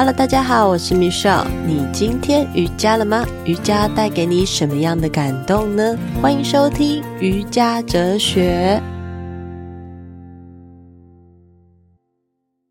Hello，大家好，我是 Michelle。你今天瑜伽了吗？瑜伽带给你什么样的感动呢？欢迎收听瑜伽哲学。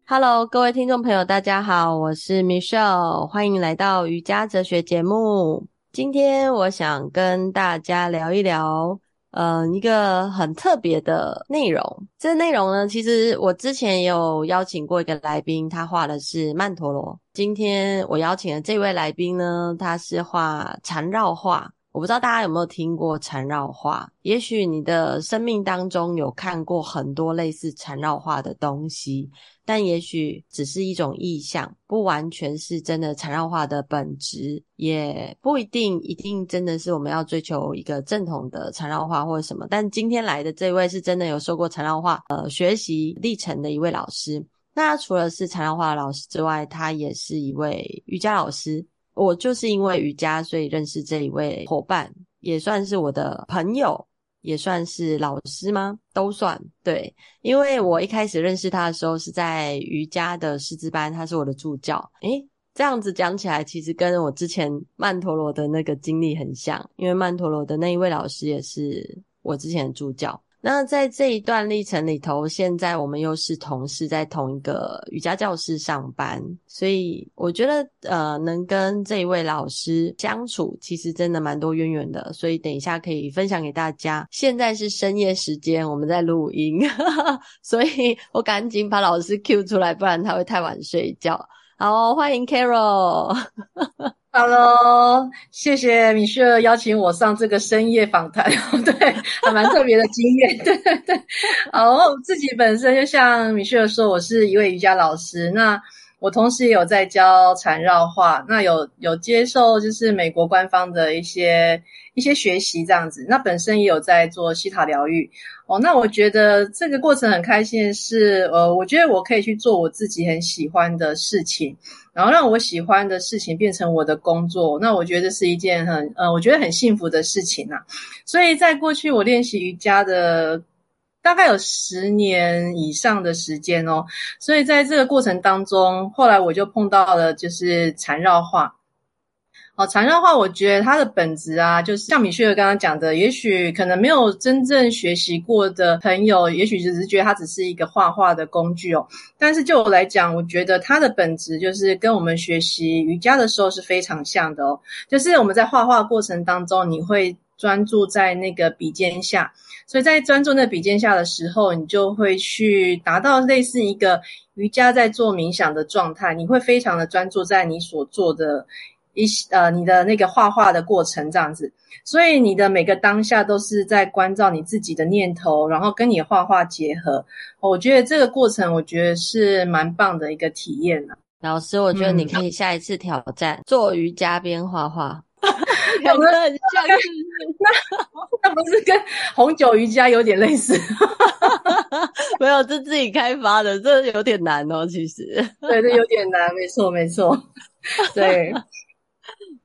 Hello，各位听众朋友，大家好，我是 Michelle，欢迎来到瑜伽哲学节目。今天我想跟大家聊一聊。呃，一个很特别的内容。这内容呢，其实我之前也有邀请过一个来宾，他画的是曼陀罗。今天我邀请的这位来宾呢，他是画缠绕画。我不知道大家有没有听过缠绕画？也许你的生命当中有看过很多类似缠绕画的东西，但也许只是一种意象，不完全是真的缠绕画的本质，也不一定一定真的是我们要追求一个正统的缠绕画或者什么。但今天来的这位是真的有受过缠绕画呃学习历程的一位老师。那除了是缠绕画的老师之外，他也是一位瑜伽老师。我就是因为瑜伽，所以认识这一位伙伴，也算是我的朋友，也算是老师吗？都算。对，因为我一开始认识他的时候是在瑜伽的师资班，他是我的助教。诶，这样子讲起来，其实跟我之前曼陀罗的那个经历很像，因为曼陀罗的那一位老师也是我之前的助教。那在这一段历程里头，现在我们又是同事，在同一个瑜伽教室上班，所以我觉得呃，能跟这一位老师相处，其实真的蛮多渊源的。所以等一下可以分享给大家。现在是深夜时间，我们在录音，所以我赶紧把老师 cue 出来，不然他会太晚睡觉。好，欢迎 Carol。Hello，谢谢米雪邀请我上这个深夜访谈，对，还蛮特别的经验，对对对。然后自己本身就像米雪说，我是一位瑜伽老师，那我同时也有在教缠绕画，那有有接受就是美国官方的一些一些学习这样子，那本身也有在做西塔疗愈。哦，那我觉得这个过程很开心是，呃，我觉得我可以去做我自己很喜欢的事情。然后让我喜欢的事情变成我的工作，那我觉得是一件很呃，我觉得很幸福的事情啊。所以在过去我练习瑜伽的大概有十年以上的时间哦，所以在这个过程当中，后来我就碰到了就是缠绕画。哦，缠绕画，我觉得它的本质啊，就是像米雪儿刚刚讲的，也许可能没有真正学习过的朋友，也许只是觉得它只是一个画画的工具哦。但是就我来讲，我觉得它的本质就是跟我们学习瑜伽的时候是非常像的哦。就是我们在画画过程当中，你会专注在那个笔尖下，所以在专注那笔尖下的时候，你就会去达到类似一个瑜伽在做冥想的状态，你会非常的专注在你所做的。一呃，你的那个画画的过程这样子，所以你的每个当下都是在关照你自己的念头，然后跟你画画结合。我觉得这个过程，我觉得是蛮棒的一个体验呢。老师，我觉得你可以下一次挑战、嗯、做瑜伽边画画，有没有很像？那那不是跟红酒瑜伽有点类似？没有，这自己开发的，这有点难哦。其实，对，这有点难，没错，没错，对。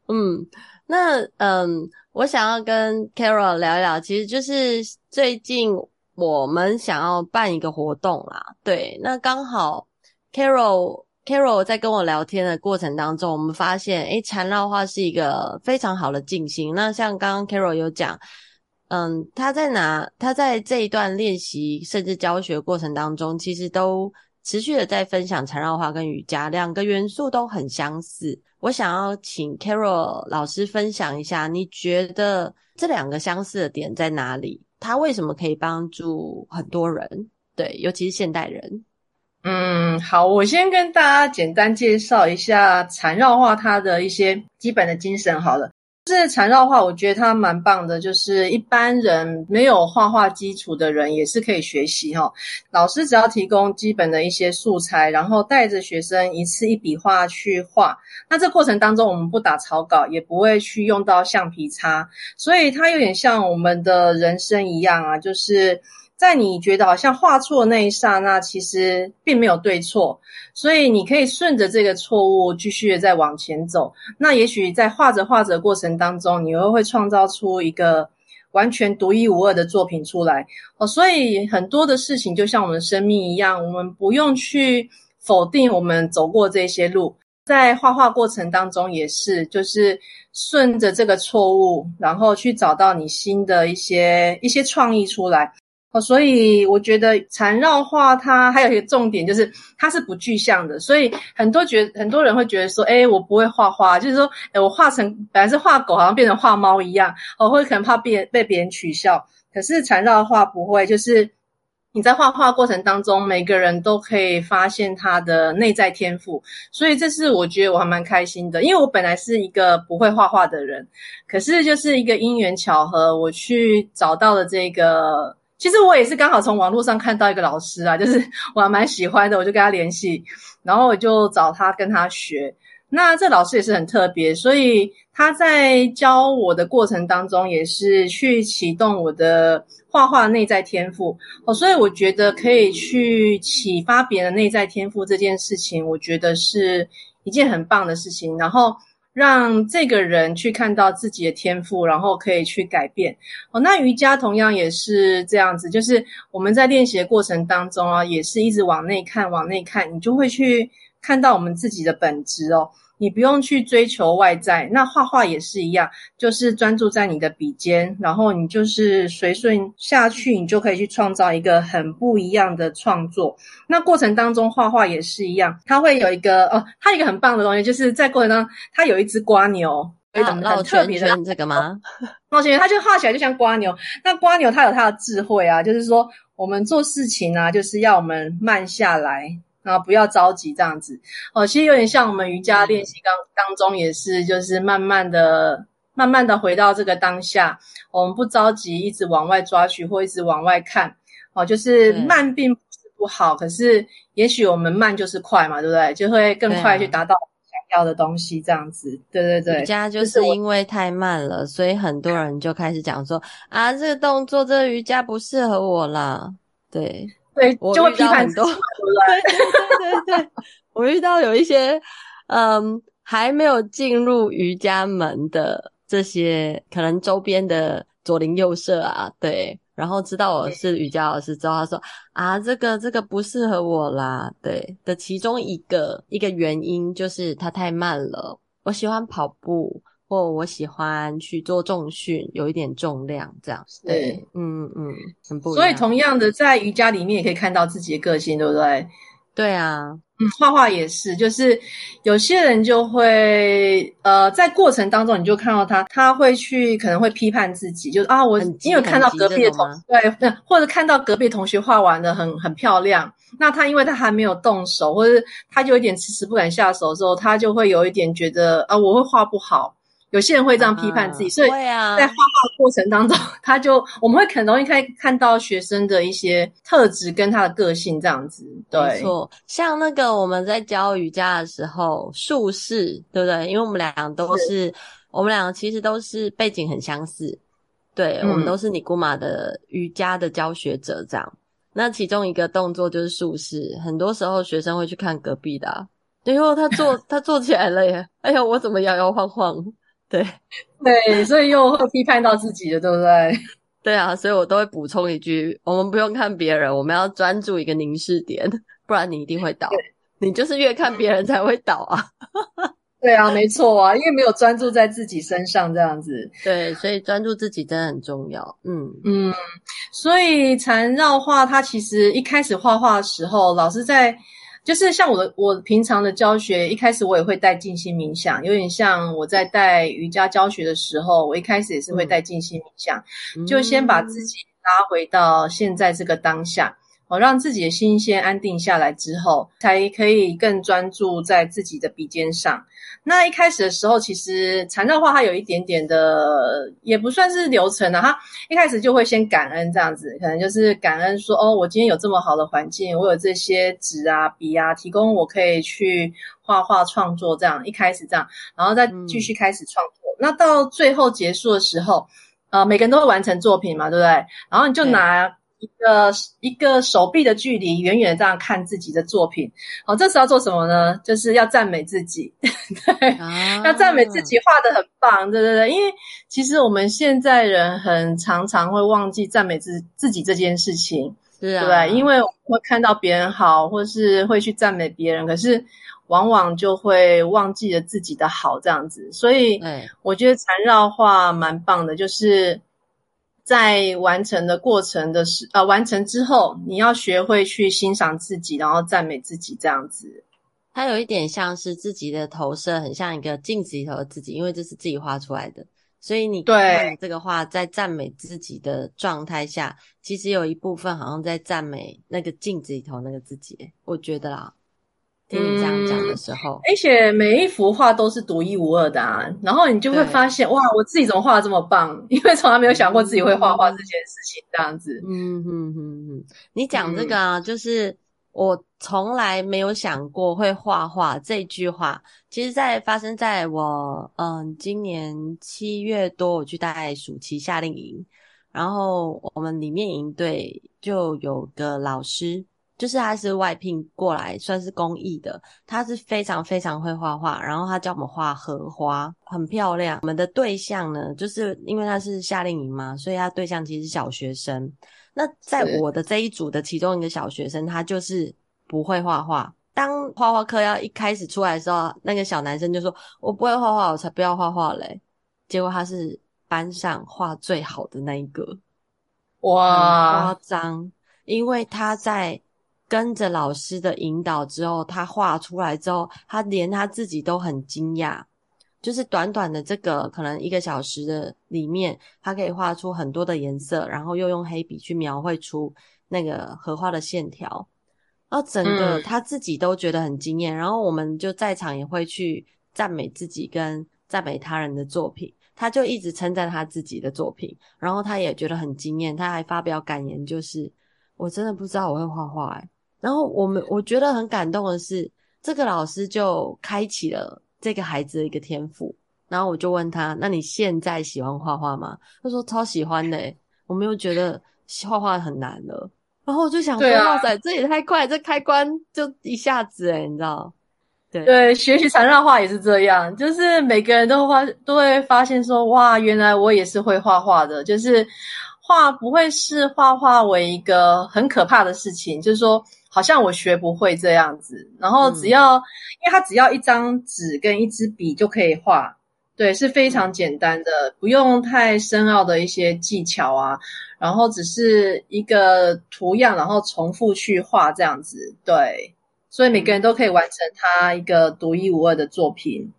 嗯，那嗯，我想要跟 Carol 聊一聊，其实就是最近我们想要办一个活动啦。对，那刚好 Carol Carol 在跟我聊天的过程当中，我们发现，诶，缠绕画是一个非常好的进心。那像刚刚 Carol 有讲，嗯，他在哪？他在这一段练习甚至教学过程当中，其实都持续的在分享缠绕画跟瑜伽两个元素都很相似。我想要请 Carol 老师分享一下，你觉得这两个相似的点在哪里？它为什么可以帮助很多人？对，尤其是现代人。嗯，好，我先跟大家简单介绍一下缠绕画它的一些基本的精神好了。这缠绕画，我觉得它蛮棒的，就是一般人没有画画基础的人也是可以学习哈。老师只要提供基本的一些素材，然后带着学生一次一笔画去画。那这过程当中，我们不打草稿，也不会去用到橡皮擦，所以它有点像我们的人生一样啊，就是。在你觉得好像画错那一刹那，其实并没有对错，所以你可以顺着这个错误继续的再往前走。那也许在画着画着过程当中，你又会创造出一个完全独一无二的作品出来哦。所以很多的事情就像我们生命一样，我们不用去否定我们走过这些路，在画画过程当中也是，就是顺着这个错误，然后去找到你新的一些一些创意出来。哦，所以我觉得缠绕画它还有一个重点就是它是不具象的，所以很多觉很多人会觉得说，诶，我不会画画，就是说，诶，我画成本来是画狗，好像变成画猫一样，哦，会可能怕被被别人取笑。可是缠绕画不会，就是你在画画过程当中，每个人都可以发现他的内在天赋，所以这是我觉得我还蛮开心的，因为我本来是一个不会画画的人，可是就是一个因缘巧合，我去找到了这个。其实我也是刚好从网络上看到一个老师啊，就是我还蛮喜欢的，我就跟他联系，然后我就找他跟他学。那这老师也是很特别，所以他在教我的过程当中，也是去启动我的画画内在天赋哦。所以我觉得可以去启发别人内在天赋这件事情，我觉得是一件很棒的事情。然后。让这个人去看到自己的天赋，然后可以去改变。哦，那瑜伽同样也是这样子，就是我们在练习的过程当中啊，也是一直往内看，往内看，你就会去看到我们自己的本质哦。你不用去追求外在，那画画也是一样，就是专注在你的笔尖，然后你就是随顺下去，你就可以去创造一个很不一样的创作。那过程当中画画也是一样，它会有一个哦，它有一个很棒的东西，就是在过程当中，它有一只瓜牛，有一种很特别的、啊、这个吗？抱歉，它就画起来就像瓜牛。那瓜牛它有它的智慧啊，就是说我们做事情啊，就是要我们慢下来。然后不要着急，这样子哦，其实有点像我们瑜伽练习当当中也是，就是慢慢的、慢慢的回到这个当下，我们不着急，一直往外抓取或一直往外看，哦，就是慢并不是不好，可是也许我们慢就是快嘛，对不对？就会更快去达到想要的东西，这样子，对对对。瑜伽就是因为太慢了，所以很多人就开始讲说啊，这个动作，这个瑜伽不适合我啦，对。对，就会批判很多。对对 对对，我遇到有一些，嗯，还没有进入瑜伽门的这些，可能周边的左邻右舍啊，对，然后知道我是瑜伽老师之后，他说啊，这个这个不适合我啦，对的，其中一个一个原因就是它太慢了，我喜欢跑步。或我喜欢去做重训，有一点重量这样子。对，嗯嗯，很不。所以同样的，在瑜伽里面也可以看到自己的个性，对不对？对啊，嗯，画画也是，就是有些人就会呃，在过程当中你就看到他，他会去可能会批判自己，就是啊，我因为看到隔壁的同对，或者看到隔壁同学画完的很很漂亮，那他因为他还没有动手，或者他就有点迟迟不敢下手的时候，他就会有一点觉得啊，我会画不好。有些人会这样批判自己，啊、所以在画画过程当中，啊、他就我们会很容易看看到学生的一些特质跟他的个性这样子。对，没错，像那个我们在教瑜伽的时候，术式对不对？因为我们俩都是，是我们俩其实都是背景很相似，对，嗯、我们都是尼古马的瑜伽的教学者这样。那其中一个动作就是术式，很多时候学生会去看隔壁的、啊，最后他做 他做起来了耶，哎呀，我怎么摇摇晃晃？对 对，所以又会批判到自己的，对不对？对啊，所以我都会补充一句：我们不用看别人，我们要专注一个凝视点，不然你一定会倒。你就是越看别人才会倒啊！对啊，没错啊，因为没有专注在自己身上，这样子。对，所以专注自己真的很重要。嗯嗯，所以缠绕画，它其实一开始画画的时候，老师在。就是像我的我平常的教学，一开始我也会带静心冥想，有点像我在带瑜伽教学的时候，我一开始也是会带静心冥想，嗯、就先把自己拉回到现在这个当下，哦，让自己的心先安定下来之后，才可以更专注在自己的笔尖上。那一开始的时候，其实缠绕画它有一点点的，也不算是流程啊。它一开始就会先感恩这样子，可能就是感恩说，哦，我今天有这么好的环境，我有这些纸啊、笔啊，提供我可以去画画创作这样。一开始这样，然后再继续开始创作。嗯、那到最后结束的时候，呃，每个人都会完成作品嘛，对不对？然后你就拿。一个一个手臂的距离，远远的这样看自己的作品，好，这时候要做什么呢？就是要赞美自己，对，啊、要赞美自己画的很棒，对对对。因为其实我们现在人很常常会忘记赞美自自己这件事情，是啊，对，因为会看到别人好，或是会去赞美别人，可是往往就会忘记了自己的好这样子。所以，我觉得缠绕画蛮棒的，就是在完成的过程的时，呃，完成之后，你要学会去欣赏自己，然后赞美自己这样子。它有一点像是自己的投射，很像一个镜子里头的自己，因为这是自己画出来的。所以你看这个画，在赞美自己的状态下，其实有一部分好像在赞美那个镜子里头那个自己。我觉得啦，听你这样讲的时候，而且每一幅画都是独一无二的啊。然后你就会发现，哇，我自己怎么画的这么棒？因为从来没有想过自己会画画这件事情，这样子。嗯哼哼哼，你讲这个啊，就是。我从来没有想过会画画这句话，其实，在发生在我嗯今年七月多，我去带暑期夏令营，然后我们里面营队就有个老师，就是他是外聘过来，算是公益的，他是非常非常会画画，然后他教我们画荷花，很漂亮。我们的对象呢，就是因为他是夏令营嘛，所以他对象其实是小学生。那在我的这一组的其中一个小学生，他就是不会画画。当画画课要一开始出来的时候，那个小男生就说：“我不会画画，我才不要画画嘞。”结果他是班上画最好的那一个，哇，夸张！因为他在跟着老师的引导之后，他画出来之后，他连他自己都很惊讶。就是短短的这个可能一个小时的里面，他可以画出很多的颜色，然后又用黑笔去描绘出那个荷花的线条，然后整个他自己都觉得很惊艳。然后我们就在场也会去赞美自己跟赞美他人的作品，他就一直称赞他自己的作品，然后他也觉得很惊艳，他还发表感言，就是我真的不知道我会画画哎。然后我们我觉得很感动的是，这个老师就开启了。这个孩子的一个天赋，然后我就问他：“那你现在喜欢画画吗？”他说：“超喜欢的。”我没有觉得画画很难了。然后我就想说：“啊、哇塞，这也太快，这开关就一下子诶，你知道？”对对，学习缠绕画也是这样，就是每个人都发都会发现说：“哇，原来我也是会画画的。”就是画不会是画画为一个很可怕的事情，就是说。好像我学不会这样子，然后只要，嗯、因为它只要一张纸跟一支笔就可以画，对，是非常简单的，不用太深奥的一些技巧啊，然后只是一个图样，然后重复去画这样子，对，所以每个人都可以完成他一个独一无二的作品。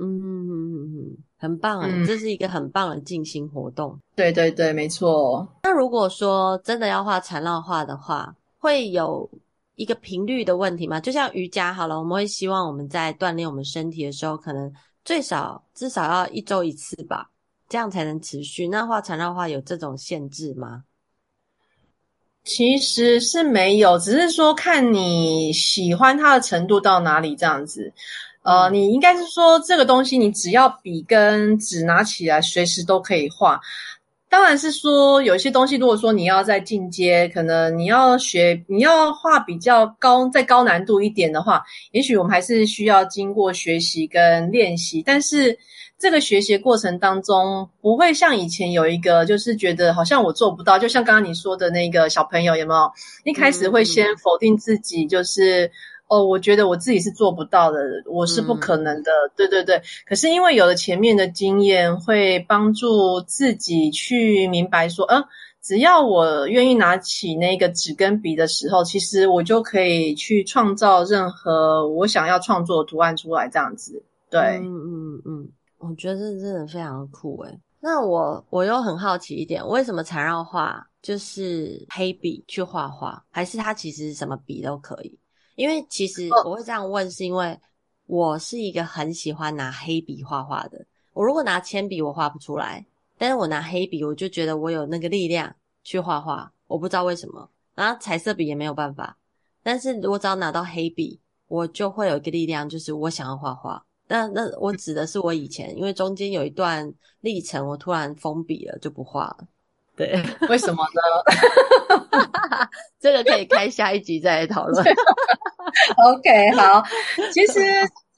嗯很棒啊，嗯、这是一个很棒的静心活动。对对对，没错。那如果说真的要画缠绕画的话，会有。一个频率的问题嘛，就像瑜伽好了，我们会希望我们在锻炼我们身体的时候，可能最少至少要一周一次吧，这样才能持续。那画缠绕画有这种限制吗？其实是没有，只是说看你喜欢它的程度到哪里这样子。呃，你应该是说这个东西，你只要笔跟纸拿起来，随时都可以画。当然是说，有些东西，如果说你要在进阶，可能你要学，你要画比较高、再高难度一点的话，也许我们还是需要经过学习跟练习。但是这个学习过程当中，不会像以前有一个，就是觉得好像我做不到。就像刚刚你说的那个小朋友，有没有？一开始会先否定自己，就是。哦，我觉得我自己是做不到的，我是不可能的。嗯、对对对，可是因为有了前面的经验，会帮助自己去明白说，嗯、呃，只要我愿意拿起那个纸跟笔的时候，其实我就可以去创造任何我想要创作的图案出来，这样子。对，嗯嗯嗯，我觉得这真的非常酷诶。那我我又很好奇一点，为什么缠绕画就是黑笔去画画，还是它其实什么笔都可以？因为其实我会这样问，是因为我是一个很喜欢拿黑笔画画的。我如果拿铅笔，我画不出来；但是我拿黑笔，我就觉得我有那个力量去画画。我不知道为什么。然后彩色笔也没有办法。但是如果只要拿到黑笔，我就会有一个力量，就是我想要画画。那那我指的是我以前，因为中间有一段历程，我突然封笔了，就不画了。对，为什么呢？这个可以开下一集再来讨论。OK，好。其实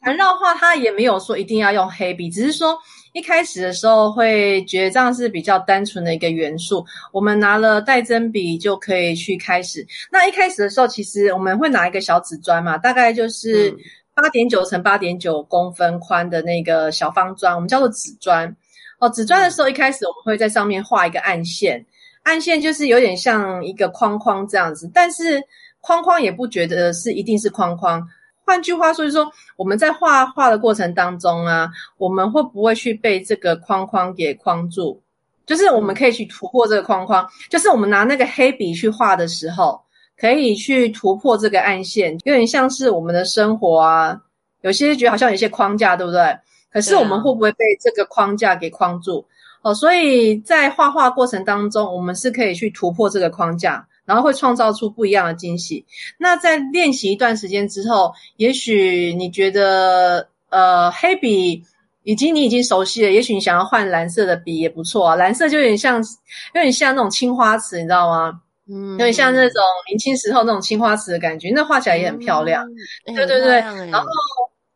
缠绕画它也没有说一定要用黑笔，只是说一开始的时候会觉得这样是比较单纯的一个元素。我们拿了带针笔就可以去开始。那一开始的时候，其实我们会拿一个小纸砖嘛，大概就是八点九乘八点九公分宽的那个小方砖，我们叫做纸砖。哦，纸砖的时候一开始我们会在上面画一个暗线，暗线就是有点像一个框框这样子，但是框框也不觉得是一定是框框。换句话说，就是说我们在画画的过程当中啊，我们会不会去被这个框框给框住？就是我们可以去突破这个框框，就是我们拿那个黑笔去画的时候，可以去突破这个暗线，有点像是我们的生活啊，有些觉得好像有些框架，对不对？可是我们会不会被这个框架给框住？哦，所以在画画过程当中，我们是可以去突破这个框架。然后会创造出不一样的惊喜。那在练习一段时间之后，也许你觉得呃黑笔已经你已经熟悉了，也许你想要换蓝色的笔也不错啊。蓝色就有点像有点像那种青花瓷，你知道吗？嗯，有点像那种明清时候那种青花瓷的感觉，那画起来也很漂亮。嗯、对对对，然后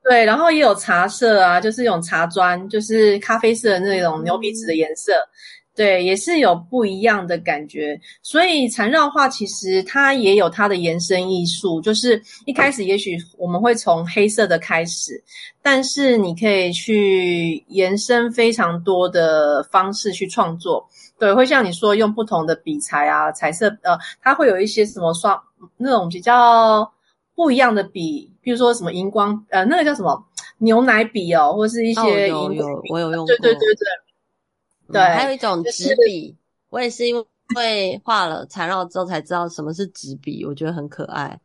对，然后也有茶色啊，就是那种茶砖，就是咖啡色的那种牛皮纸的颜色。嗯对，也是有不一样的感觉，所以缠绕画其实它也有它的延伸艺术，就是一开始也许我们会从黑色的开始，但是你可以去延伸非常多的方式去创作。对，会像你说用不同的笔材啊，彩色，呃，它会有一些什么刷那种比较不一样的笔，比如说什么荧光，呃，那个叫什么牛奶笔哦，或是一些荧有有，我有用过，对对对对。对、嗯，还有一种纸笔，就是，我也是因为画了缠绕之后才知道什么是纸笔，我觉得很可爱。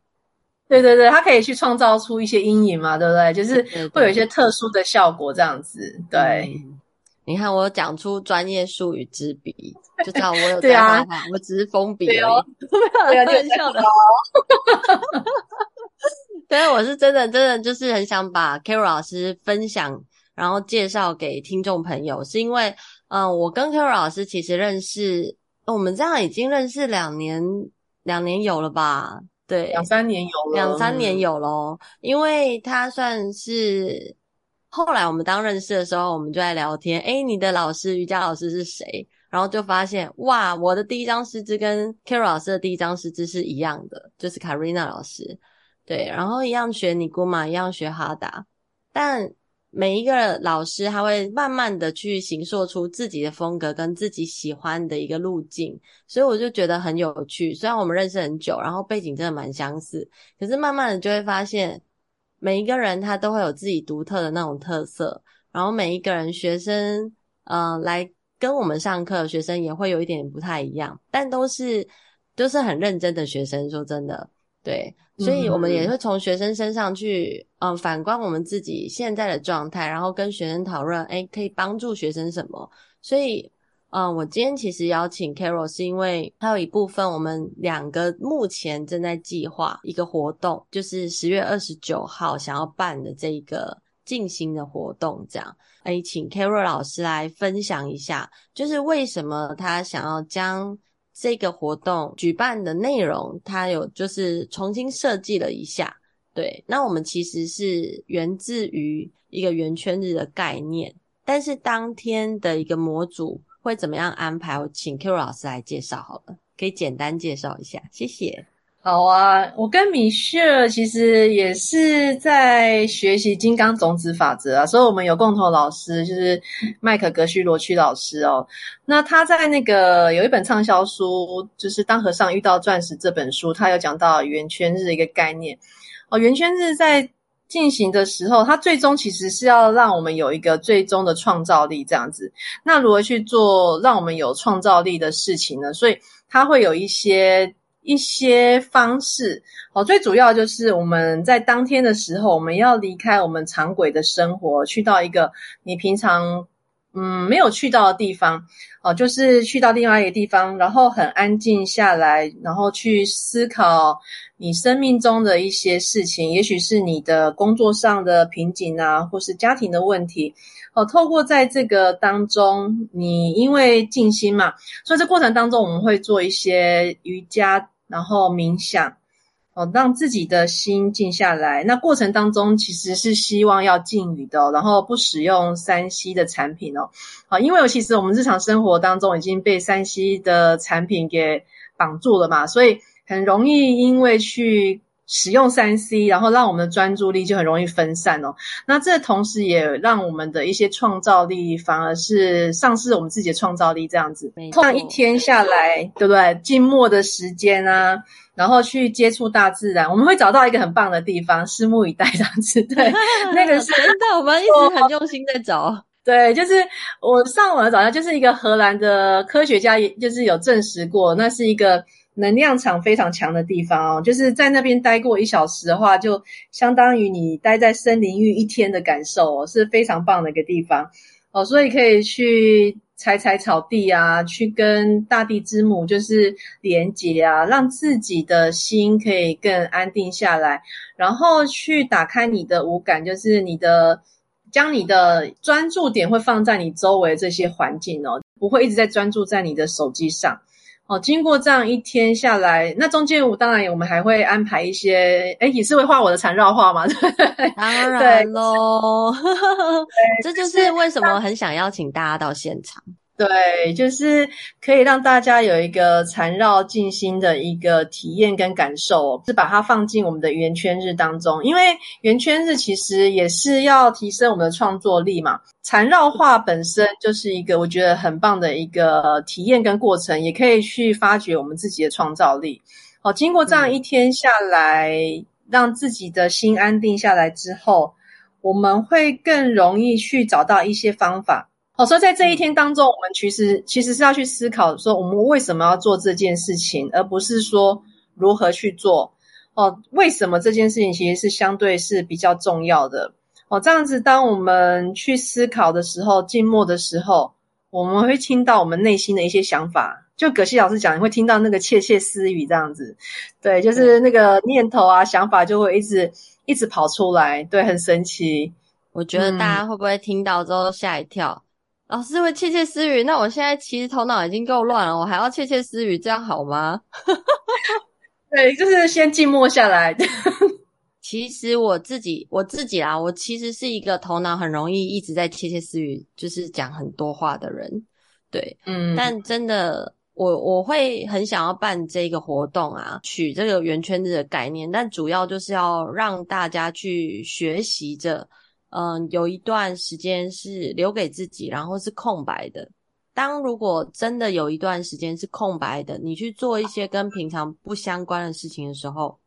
对对对，它可以去创造出一些阴影嘛，对不对？就是会有一些特殊的效果这样子。对，对嗯、你看我讲出专业术语“纸笔”，就知道我有在画画，我只是封笔而已。对哦，没 有开玩笑的。对，我是真的真的就是很想把 Carol 老师分享，然后介绍给听众朋友，是因为。嗯，我跟 Carol 老师其实认识，我们这样已经认识两年，两年有了吧？对，两三年有了，两三年有咯。因为他算是后来我们当认识的时候，我们就在聊天。诶，你的老师瑜伽老师是谁？然后就发现，哇，我的第一张师资跟 Carol 老师的第一张师资是一样的，就是 Karina 老师。对，然后一样学尼姑嘛，一样学哈达，但。每一个老师，他会慢慢的去形塑出自己的风格跟自己喜欢的一个路径，所以我就觉得很有趣。虽然我们认识很久，然后背景真的蛮相似，可是慢慢的就会发现，每一个人他都会有自己独特的那种特色。然后每一个人学生，呃，来跟我们上课，学生也会有一点不太一样，但都是都是很认真的学生。说真的。对，所以我们也会从学生身上去，嗯，反观我们自己现在的状态，然后跟学生讨论，诶，可以帮助学生什么？所以，嗯，我今天其实邀请 Carol 是因为他有一部分我们两个目前正在计划一个活动，就是十月二十九号想要办的这一个静心的活动，这样，诶，请 Carol 老师来分享一下，就是为什么他想要将。这个活动举办的内容，它有就是重新设计了一下。对，那我们其实是源自于一个圆圈日的概念，但是当天的一个模组会怎么样安排？我请 Q 老师来介绍好了，可以简单介绍一下，谢谢。好啊，我跟米歇尔其实也是在学习金刚种子法则啊，所以我们有共同老师，就是麦可格须罗区老师哦。那他在那个有一本畅销书，就是《当和尚遇到钻石》这本书，他有讲到圆圈日的一个概念哦。圆圈日在进行的时候，它最终其实是要让我们有一个最终的创造力这样子。那如何去做让我们有创造力的事情呢？所以它会有一些。一些方式好，最主要就是我们在当天的时候，我们要离开我们常轨的生活，去到一个你平常嗯没有去到的地方哦，就是去到另外一个地方，然后很安静下来，然后去思考你生命中的一些事情，也许是你的工作上的瓶颈啊，或是家庭的问题。透过在这个当中，你因为静心嘛，所以这过程当中我们会做一些瑜伽，然后冥想。哦，让自己的心静下来。那过程当中其实是希望要禁语的哦，然后不使用 3C 的产品哦。好，因为其实我们日常生活当中已经被 3C 的产品给绑住了嘛，所以很容易因为去。使用三 C，然后让我们的专注力就很容易分散哦。那这同时也让我们的一些创造力反而是丧失我们自己的创造力，这样子。这样一天下来，对不对？静默的时间啊，然后去接触大自然，我们会找到一个很棒的地方，拭目以待这样子。对，那个是真的，我们一直很用心在找。对，就是我上网找到，就是一个荷兰的科学家，也就是有证实过，那是一个。能量场非常强的地方哦，就是在那边待过一小时的话，就相当于你待在森林浴一天的感受哦，是非常棒的一个地方哦，所以可以去踩踩草地啊，去跟大地之母就是连接啊，让自己的心可以更安定下来，然后去打开你的五感，就是你的将你的专注点会放在你周围这些环境哦，不会一直在专注在你的手机上。哦，经过这样一天下来，那中间我当然我们还会安排一些，哎，也是会画我的缠绕画嘛，对，当然喽，这就是为什么很想邀请大家到现场。对，就是可以让大家有一个缠绕静心的一个体验跟感受，是把它放进我们的圆圈日当中。因为圆圈日其实也是要提升我们的创作力嘛。缠绕画本身就是一个我觉得很棒的一个体验跟过程，也可以去发掘我们自己的创造力。好，经过这样一天下来，嗯，让自己的心安定下来之后，我们会更容易去找到一些方法。哦，所以在这一天当中，我们其实其实是要去思考说，我们为什么要做这件事情，而不是说如何去做。哦，为什么这件事情其实是相对是比较重要的。哦，这样子，当我们去思考的时候，静默的时候，我们会听到我们内心的一些想法。就葛西老师讲，你会听到那个窃窃私语这样子，对，就是那个念头啊、想法就会一直一直跑出来，对，很神奇。我觉得大家会不会听到之后吓一跳？嗯老师会窃窃私语，那我现在其实头脑已经够乱了，我还要窃窃私语，这样好吗？对，就是先静默下来。其实我自己，我自己啊，我其实是一个头脑很容易一直在窃窃私语，就是讲很多话的人。对，嗯，但真的，我我会很想要办这个活动啊，取这个圆圈子的概念，但主要就是要让大家去学习着。嗯，有一段时间是留给自己，然后是空白的。当如果真的有一段时间是空白的，你去做一些跟平常不相关的事情的时候，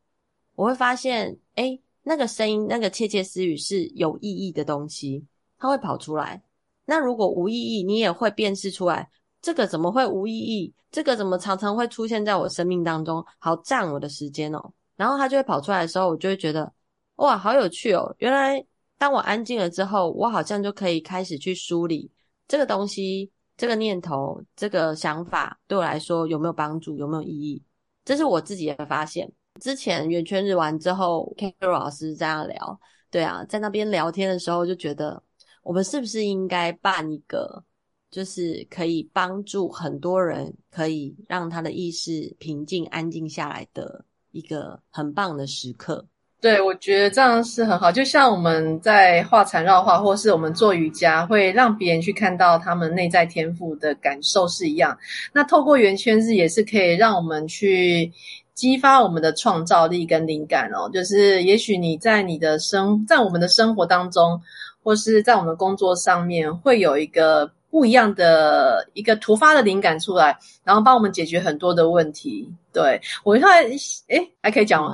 我会发现，诶，那个声音，那个窃窃私语是有意义的东西，它会跑出来。那如果无意义，你也会辨识出来，这个怎么会无意义？这个怎么常常会出现在我生命当中，好占我的时间哦。然后它就会跑出来的时候，我就会觉得，哇，好有趣哦，原来。当我安静了之后，我好像就可以开始去梳理这个东西、这个念头、这个想法对我来说有没有帮助、有没有意义？这是我自己的发现。之前圆圈日完之后，Carol 老师这样聊，对啊，在那边聊天的时候就觉得，我们是不是应该办一个，就是可以帮助很多人，可以让他的意识平静、安静下来的一个很棒的时刻。对，我觉得这样是很好。就像我们在画缠绕画，或是我们做瑜伽，会让别人去看到他们内在天赋的感受是一样。那透过圆圈日，也是可以让我们去激发我们的创造力跟灵感哦。就是也许你在你的生，在我们的生活当中，或是在我们的工作上面，会有一个。不一样的一个突发的灵感出来，然后帮我们解决很多的问题。对，我看，诶，还可以讲吗？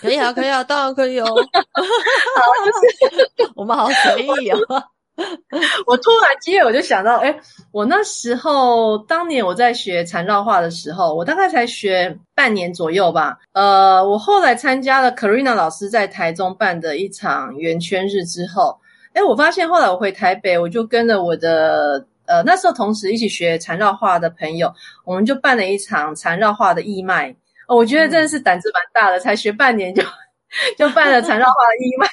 可以啊，可以啊，当然可以哦。好，就是我们好随意哦。我突然间我就想到，诶，我那时候当年我在学缠绕画的时候，我大概才学半年左右吧。呃，我后来参加了 Karina 老师在台中办的一场圆圈日之后，哎，我发现后来我回台北，我就跟着我的。呃，那时候同时一起学缠绕画的朋友，我们就办了一场缠绕画的义卖。哦，我觉得真的是胆子蛮大的，才学半年就 就办了缠绕画的义卖。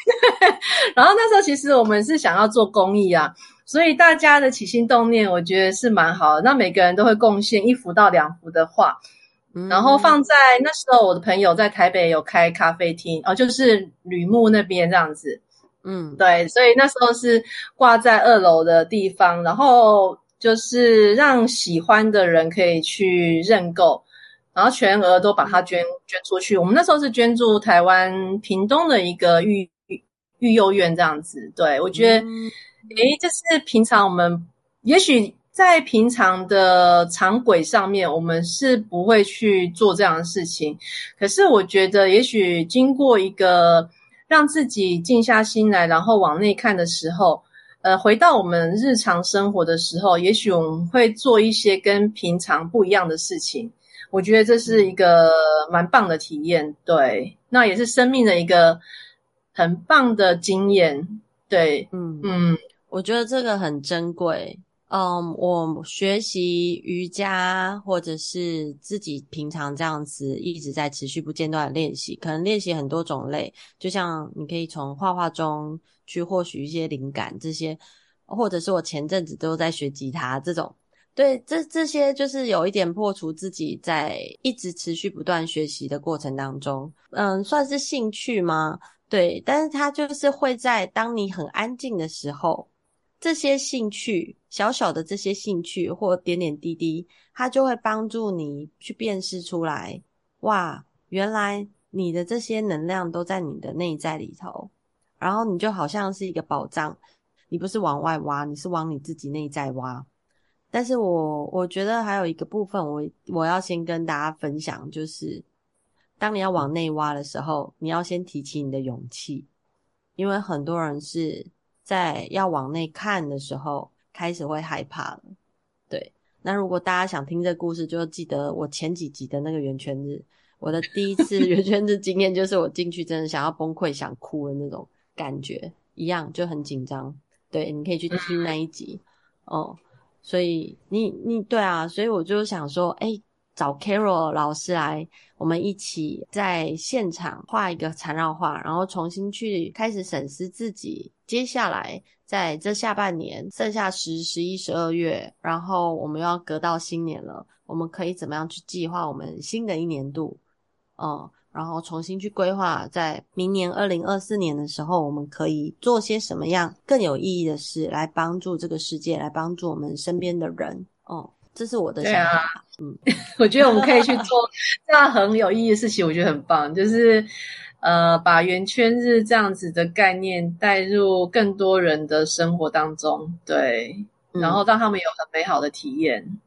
然后那时候其实我们是想要做公益啊，所以大家的起心动念，我觉得是蛮好的。那每个人都会贡献一幅到两幅的画。嗯，然后放在那时候，我的朋友在台北有开咖啡厅，哦，就是吕木那边这样子。嗯，对，所以那时候是挂在二楼的地方，然后就是让喜欢的人可以去认购，然后全额都把它捐捐出去。我们那时候是捐助台湾屏东的一个育育幼院这样子。对，我觉得，诶、嗯，这是平常我们也许在平常的常轨上面，我们是不会去做这样的事情。可是我觉得，也许经过一个。让自己静下心来，然后往内看的时候，呃，回到我们日常生活的时候，也许我们会做一些跟平常不一样的事情。我觉得这是一个蛮棒的体验，对，那也是生命的一个很棒的经验，对，嗯嗯，我觉得这个很珍贵。嗯，我学习瑜伽，或者是自己平常这样子一直在持续不间断的练习，可能练习很多种类，就像你可以从画画中去获取一些灵感，这些，或者是我前阵子都在学吉他这种，对，这这些就是有一点破除自己在一直持续不断学习的过程当中，嗯，算是兴趣吗？对，但是它就是会在当你很安静的时候。这些兴趣，小小的这些兴趣或点点滴滴，它就会帮助你去辨识出来，哇，原来你的这些能量都在你的内在里头，然后你就好像是一个宝藏，你不是往外挖，你是往你自己内在挖。但是我我觉得还有一个部分我，我要先跟大家分享，就是当你要往内挖的时候，你要先提起你的勇气，因为很多人是。在要往内看的时候，开始会害怕了。对，那如果大家想听这故事，就记得我前几集的那个圆圈日。我的第一次 圆圈日经验，就是我进去真的想要崩溃、想哭的那种感觉，一样就很紧张。对，你可以去听那一集哦。所以你你对啊，所以我就想说，诶找 Carol 老师来，我们一起在现场画一个缠绕画，然后重新去开始审视自己。接下来在这下半年，剩下十、十一、十二月，然后我们又要隔到新年了，我们可以怎么样去计划我们新的一年度？嗯，然后重新去规划，在明年二零二四年的时候，我们可以做些什么样更有意义的事，来帮助这个世界，来帮助我们身边的人。哦、嗯。这是我的想法。啊、嗯，我觉得我们可以去做 这样很有意义的事情，我觉得很棒。就是呃，把圆圈日这样子的概念带入更多人的生活当中，对，嗯、然后让他们有很美好的体验。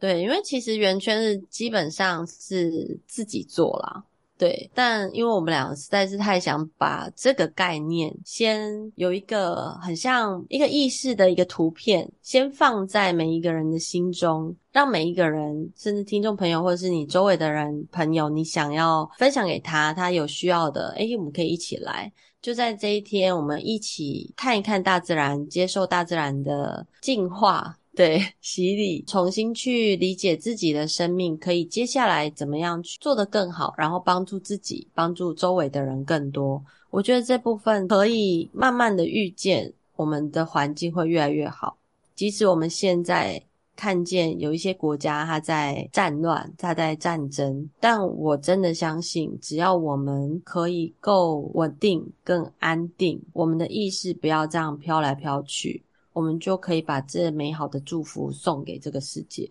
对，因为其实圆圈日基本上是自己做啦。对，但因为我们俩实在是太想把这个概念先有一个很像一个意识的一个图片，先放在每一个人的心中，让每一个人，甚至听众朋友或者是你周围的人朋友，你想要分享给他，他有需要的，诶，我们可以一起来，就在这一天，我们一起看一看大自然，接受大自然的净化。对，洗礼，重新去理解自己的生命，可以接下来怎么样去做得更好，然后帮助自己，帮助周围的人更多。我觉得这部分可以慢慢的预见，我们的环境会越来越好。即使我们现在看见有一些国家它在战乱，它在战争，但我真的相信，只要我们可以够稳定、更安定，我们的意识不要这样飘来飘去。我们就可以把这美好的祝福送给这个世界，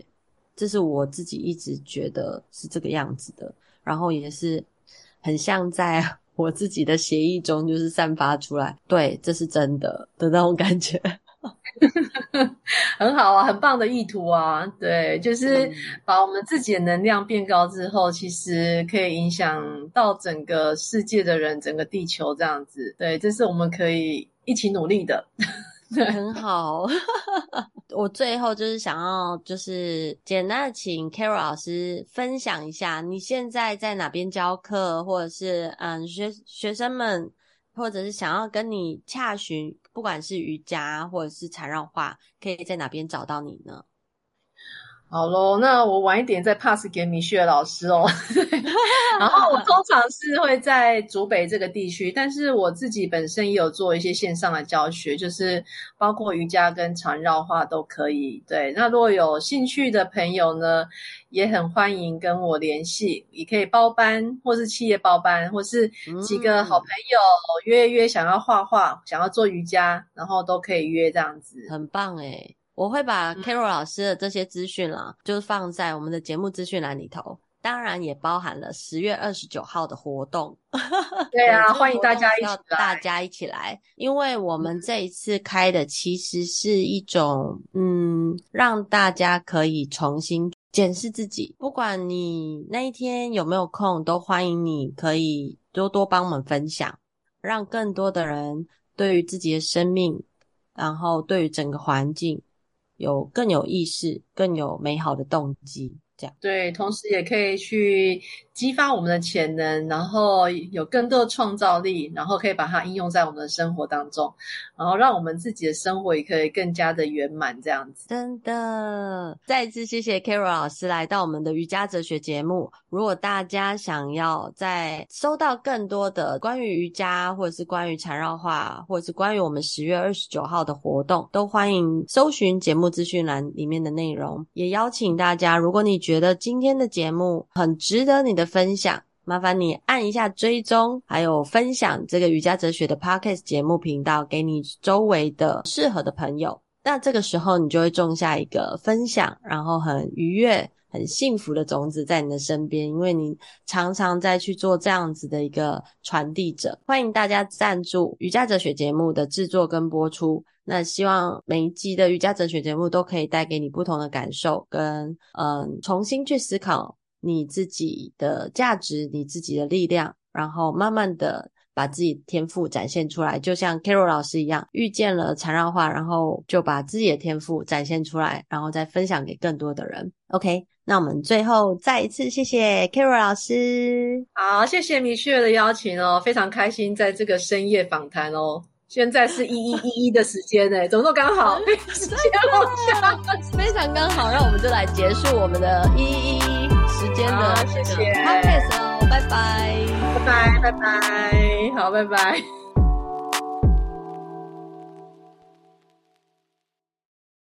这是我自己一直觉得是这个样子的，然后也是很像在 我自己的协议中，就是散发出来，对，这是真的的那种感觉，很好啊，很棒的意图啊，对，就是把我们自己的能量变高之后，其实可以影响到整个世界的人，整个地球这样子，对，这是我们可以一起努力的。很好。我最后就是想要，就是简单的请 Carol 老师分享一下，你现在在哪边教课，或者是嗯学学生们，或者是想要跟你洽询，不管是瑜伽或者是缠绕画，可以在哪边找到你呢？好喽，那我晚一点再 pass 给米雪老师哦。然后我通常是会在竹北这个地区，但是我自己本身也有做一些线上的教学，就是包括瑜伽跟缠绕画都可以。对，那如果有兴趣的朋友呢，也很欢迎跟我联系，也可以包班，或是企业包班，或是几个好朋友约约想要画画、想要做瑜伽，然后都可以约这样子。很棒诶。我会把 Carol 老师的这些资讯啦，嗯、就是放在我们的节目资讯栏里头，当然也包含了十月二十九号的活动。对啊，欢迎大家一起来，大家一起来，因为我们这一次开的其实是一种，嗯，让大家可以重新检视自己。不管你那一天有没有空，都欢迎你可以多多帮我们分享，让更多的人对于自己的生命，然后对于整个环境。有更有意识、更有美好的动机。这样对，同时也可以去激发我们的潜能，然后有更多的创造力，然后可以把它应用在我们的生活当中，然后让我们自己的生活也可以更加的圆满。这样子，真的，再一次谢谢 Carol 老师来到我们的瑜伽哲学节目。如果大家想要再收到更多的关于瑜伽，或者是关于缠绕画，或者是关于我们十月二十九号的活动，都欢迎搜寻节目资讯栏里面的内容。也邀请大家，如果你觉得今天的节目很值得你的分享，麻烦你按一下追踪，还有分享这个瑜伽哲学的 Podcast 节目频道给你周围的适合的朋友。那这个时候你就会种下一个分享，然后很愉悦、很幸福的种子在你的身边，因为你常常在去做这样子的一个传递者。欢迎大家赞助瑜伽哲学节目的制作跟播出。那希望每一集的瑜伽哲学节目都可以带给你不同的感受，跟嗯，重新去思考你自己的价值、你自己的力量，然后慢慢的把自己的天赋展现出来，就像 Carol 老师一样，遇见了缠绕画，然后就把自己的天赋展现出来，然后再分享给更多的人。OK，那我们最后再一次谢谢 Carol 老师，好，谢谢米雪的邀请哦，非常开心在这个深夜访谈哦。现在是一一一一的时间呢，怎么都刚好，非常刚好，让我们就来结束我们的一一一时间的，谢谢，好，拜拜，拜拜，拜拜，拜拜，好，拜拜。